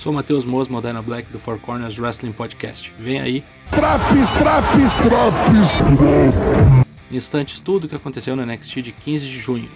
Sou Matheus Moz, Modena Black do Four Corners Wrestling Podcast. Vem aí. Traps, traps, traps. Instantes, tudo o que aconteceu no NXT de 15 de junho.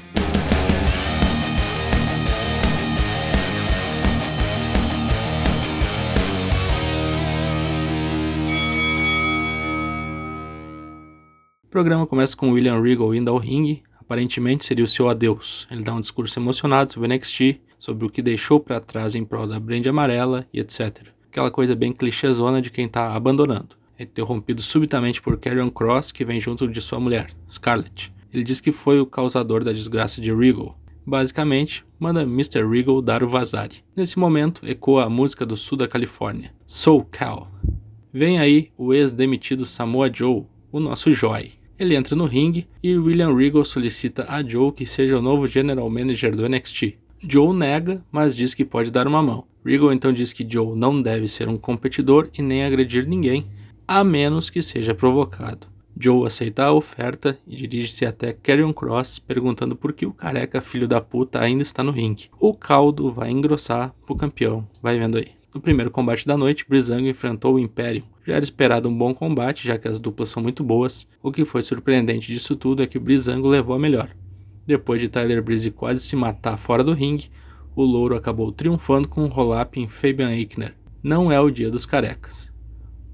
O programa começa com William Regal indo ao ringue, aparentemente seria o seu adeus. Ele dá um discurso emocionado sobre o NXT, sobre o que deixou para trás em prol da brand amarela e etc. Aquela coisa bem clichêzona de quem tá abandonando. É interrompido subitamente por Karrion Cross, que vem junto de sua mulher, Scarlett. Ele diz que foi o causador da desgraça de Regal. Basicamente, manda Mr. Regal dar o vazare. Nesse momento, ecoa a música do sul da Califórnia, Soul Cal. Vem aí o ex-demitido Samoa Joe, o nosso Joy. Ele entra no ringue e William Regal solicita a Joe que seja o novo General Manager do NXT. Joe nega, mas diz que pode dar uma mão. Regal então diz que Joe não deve ser um competidor e nem agredir ninguém, a menos que seja provocado. Joe aceita a oferta e dirige-se até Karrion Cross, perguntando por que o careca filho da puta ainda está no ringue. O caldo vai engrossar pro campeão, vai vendo aí. No primeiro combate da noite, Breezango enfrentou o Imperium. Já era esperado um bom combate, já que as duplas são muito boas. O que foi surpreendente disso tudo é que Breezango levou a melhor. Depois de Tyler Breeze quase se matar fora do ringue, o louro acabou triunfando com um roll-up em Fabian Eichner. Não é o dia dos carecas.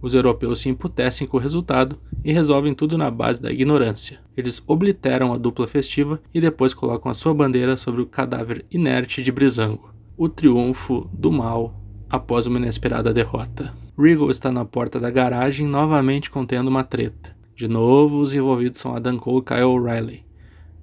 Os europeus se emputecem com o resultado e resolvem tudo na base da ignorância. Eles obliteram a dupla festiva e depois colocam a sua bandeira sobre o cadáver inerte de Brizango. O triunfo do mal após uma inesperada derrota. Regal está na porta da garagem novamente contendo uma treta. De novo, os envolvidos são Adam Cole e Kyle O'Reilly.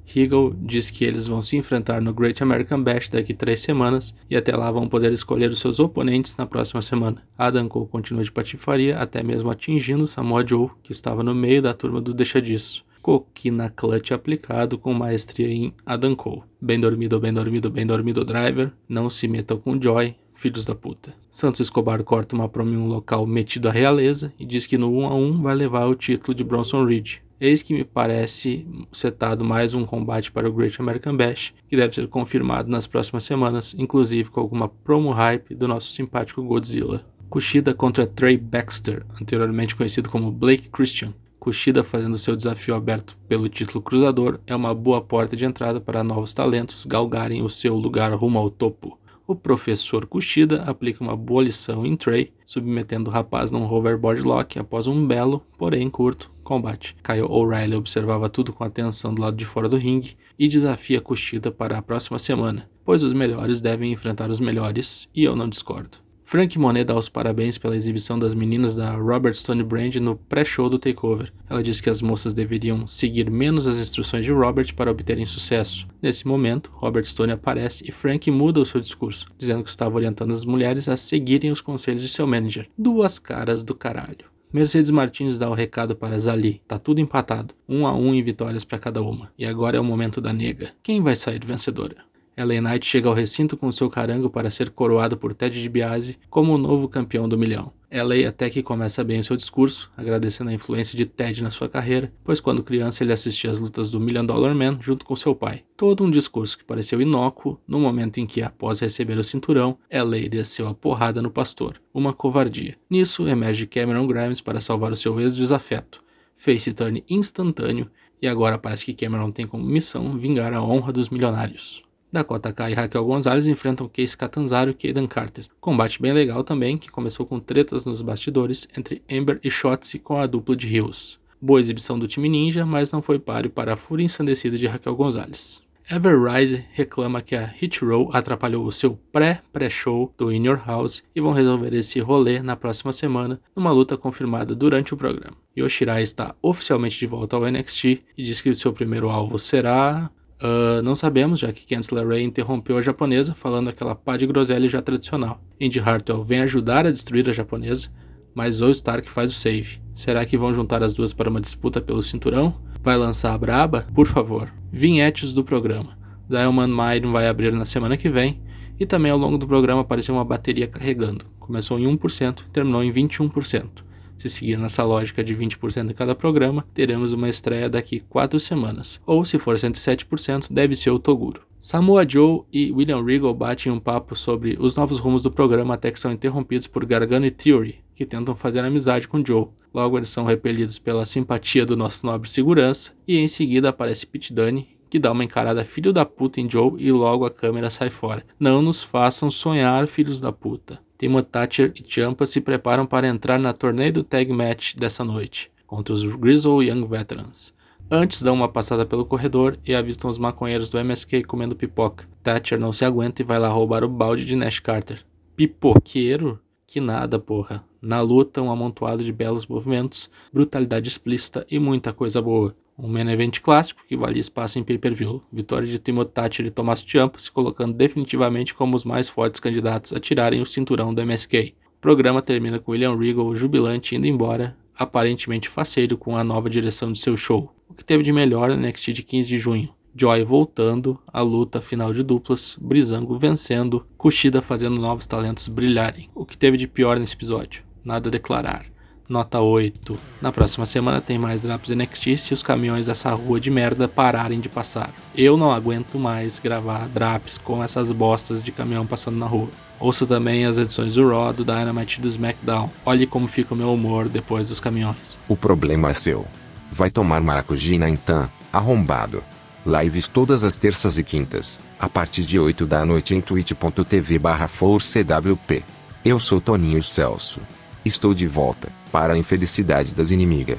Regal diz que eles vão se enfrentar no Great American Bash daqui três semanas e até lá vão poder escolher os seus oponentes na próxima semana. Adam Cole continua de patifaria, até mesmo atingindo Samoa Joe, que estava no meio da turma do Deixa Disso. Coquina clutch aplicado com maestria em Adam Cole. Bem dormido, bem dormido, bem dormido driver. Não se metam com Joy, filhos da puta. Santos Escobar corta uma promo em um local metido à realeza e diz que no 1 a 1 vai levar o título de Bronson Reed. Eis que me parece setado mais um combate para o Great American Bash, que deve ser confirmado nas próximas semanas, inclusive com alguma promo hype do nosso simpático Godzilla. Kushida contra Trey Baxter, anteriormente conhecido como Blake Christian. Kushida fazendo seu desafio aberto pelo título cruzador é uma boa porta de entrada para novos talentos galgarem o seu lugar rumo ao topo o professor Kushida aplica uma boa lição em Trey, submetendo o rapaz num hoverboard lock após um belo, porém curto, combate. Kyle O'Reilly observava tudo com atenção do lado de fora do ringue e desafia Kushida para a próxima semana, pois os melhores devem enfrentar os melhores, e eu não discordo. Frank Monet dá os parabéns pela exibição das meninas da Robert Stone Brand no pré-show do Takeover. Ela diz que as moças deveriam seguir menos as instruções de Robert para obterem sucesso. Nesse momento, Robert Stone aparece e Frank muda o seu discurso, dizendo que estava orientando as mulheres a seguirem os conselhos de seu manager. Duas caras do caralho. Mercedes Martins dá o recado para Zali. Tá tudo empatado. Um a um em vitórias para cada uma. E agora é o momento da nega. Quem vai sair vencedora? LA Knight chega ao recinto com seu carango para ser coroado por Ted DiBiase como o novo campeão do milhão. LA até que começa bem o seu discurso, agradecendo a influência de Ted na sua carreira, pois quando criança ele assistia às lutas do Million Dollar Man junto com seu pai. Todo um discurso que pareceu inócuo no momento em que, após receber o cinturão, LA desceu a porrada no pastor. Uma covardia. Nisso emerge Cameron Grimes para salvar o seu ex-desafeto. Face turn instantâneo, e agora parece que Cameron tem como missão vingar a honra dos milionários. Dakota Kai e Raquel Gonzalez enfrentam Case Catanzaro e Kaden Carter. Combate bem legal também, que começou com tretas nos bastidores entre Ember e Shotzi com a dupla de Hills. Boa exibição do time ninja, mas não foi páreo para a fúria ensandecida de Raquel Gonzalez. Everrise reclama que a Hit Row atrapalhou o seu pré-pré-show do In Your House e vão resolver esse rolê na próxima semana, numa luta confirmada durante o programa. Yoshirai está oficialmente de volta ao NXT e diz que seu primeiro alvo será Uh, não sabemos, já que Candice LeRae interrompeu a japonesa, falando aquela pá de groselha já tradicional. Indy Hartwell vem ajudar a destruir a japonesa, mas Zoe Stark faz o save. Será que vão juntar as duas para uma disputa pelo cinturão? Vai lançar a braba? Por favor. Vinhetes do programa. Diamond Mine vai abrir na semana que vem, e também ao longo do programa apareceu uma bateria carregando. Começou em 1% e terminou em 21%. Se seguir nessa lógica de 20% em cada programa, teremos uma estreia daqui 4 semanas. Ou se for 107%, deve ser o Toguro. Samoa Joe e William Regal batem um papo sobre os novos rumos do programa até que são interrompidos por Gargano e Theory, que tentam fazer amizade com Joe. Logo eles são repelidos pela simpatia do nosso nobre segurança, e em seguida aparece Pete Dunne, que dá uma encarada filho da puta em Joe e logo a câmera sai fora. Não nos façam sonhar, filhos da puta. Timothy Thatcher e Champa se preparam para entrar na torneio do Tag Match dessa noite, contra os Grizzle Young Veterans. Antes dão uma passada pelo corredor e avistam os maconheiros do MSK comendo pipoca. Thatcher não se aguenta e vai lá roubar o balde de Nash Carter. Pipoqueiro? Que nada, porra. Na luta, um amontoado de belos movimentos, brutalidade explícita e muita coisa boa. Um main event clássico que valia espaço em pay-per-view. Vitória de Thatcher e Tomás Ciampa se colocando definitivamente como os mais fortes candidatos a tirarem o cinturão do MSK. O programa termina com William Regal jubilante indo embora, aparentemente faceiro com a nova direção de seu show. O que teve de melhor no NXT de 15 de junho. Joy voltando, a luta final de duplas, Brizango vencendo, Kushida fazendo novos talentos brilharem. O que teve de pior nesse episódio? Nada a declarar nota 8. Na próxima semana tem mais Drops NXT se os caminhões dessa rua de merda pararem de passar. Eu não aguento mais gravar Drops com essas bostas de caminhão passando na rua. Ouço também as edições do Raw, do Dynamite e do SmackDown. Olhe como fica o meu humor depois dos caminhões. O problema é seu. Vai tomar maracujina então, arrombado. Lives todas as terças e quintas, a partir de 8 da noite em twitch.tv barra. Eu sou Toninho Celso. Estou de volta, para a infelicidade das inimigas.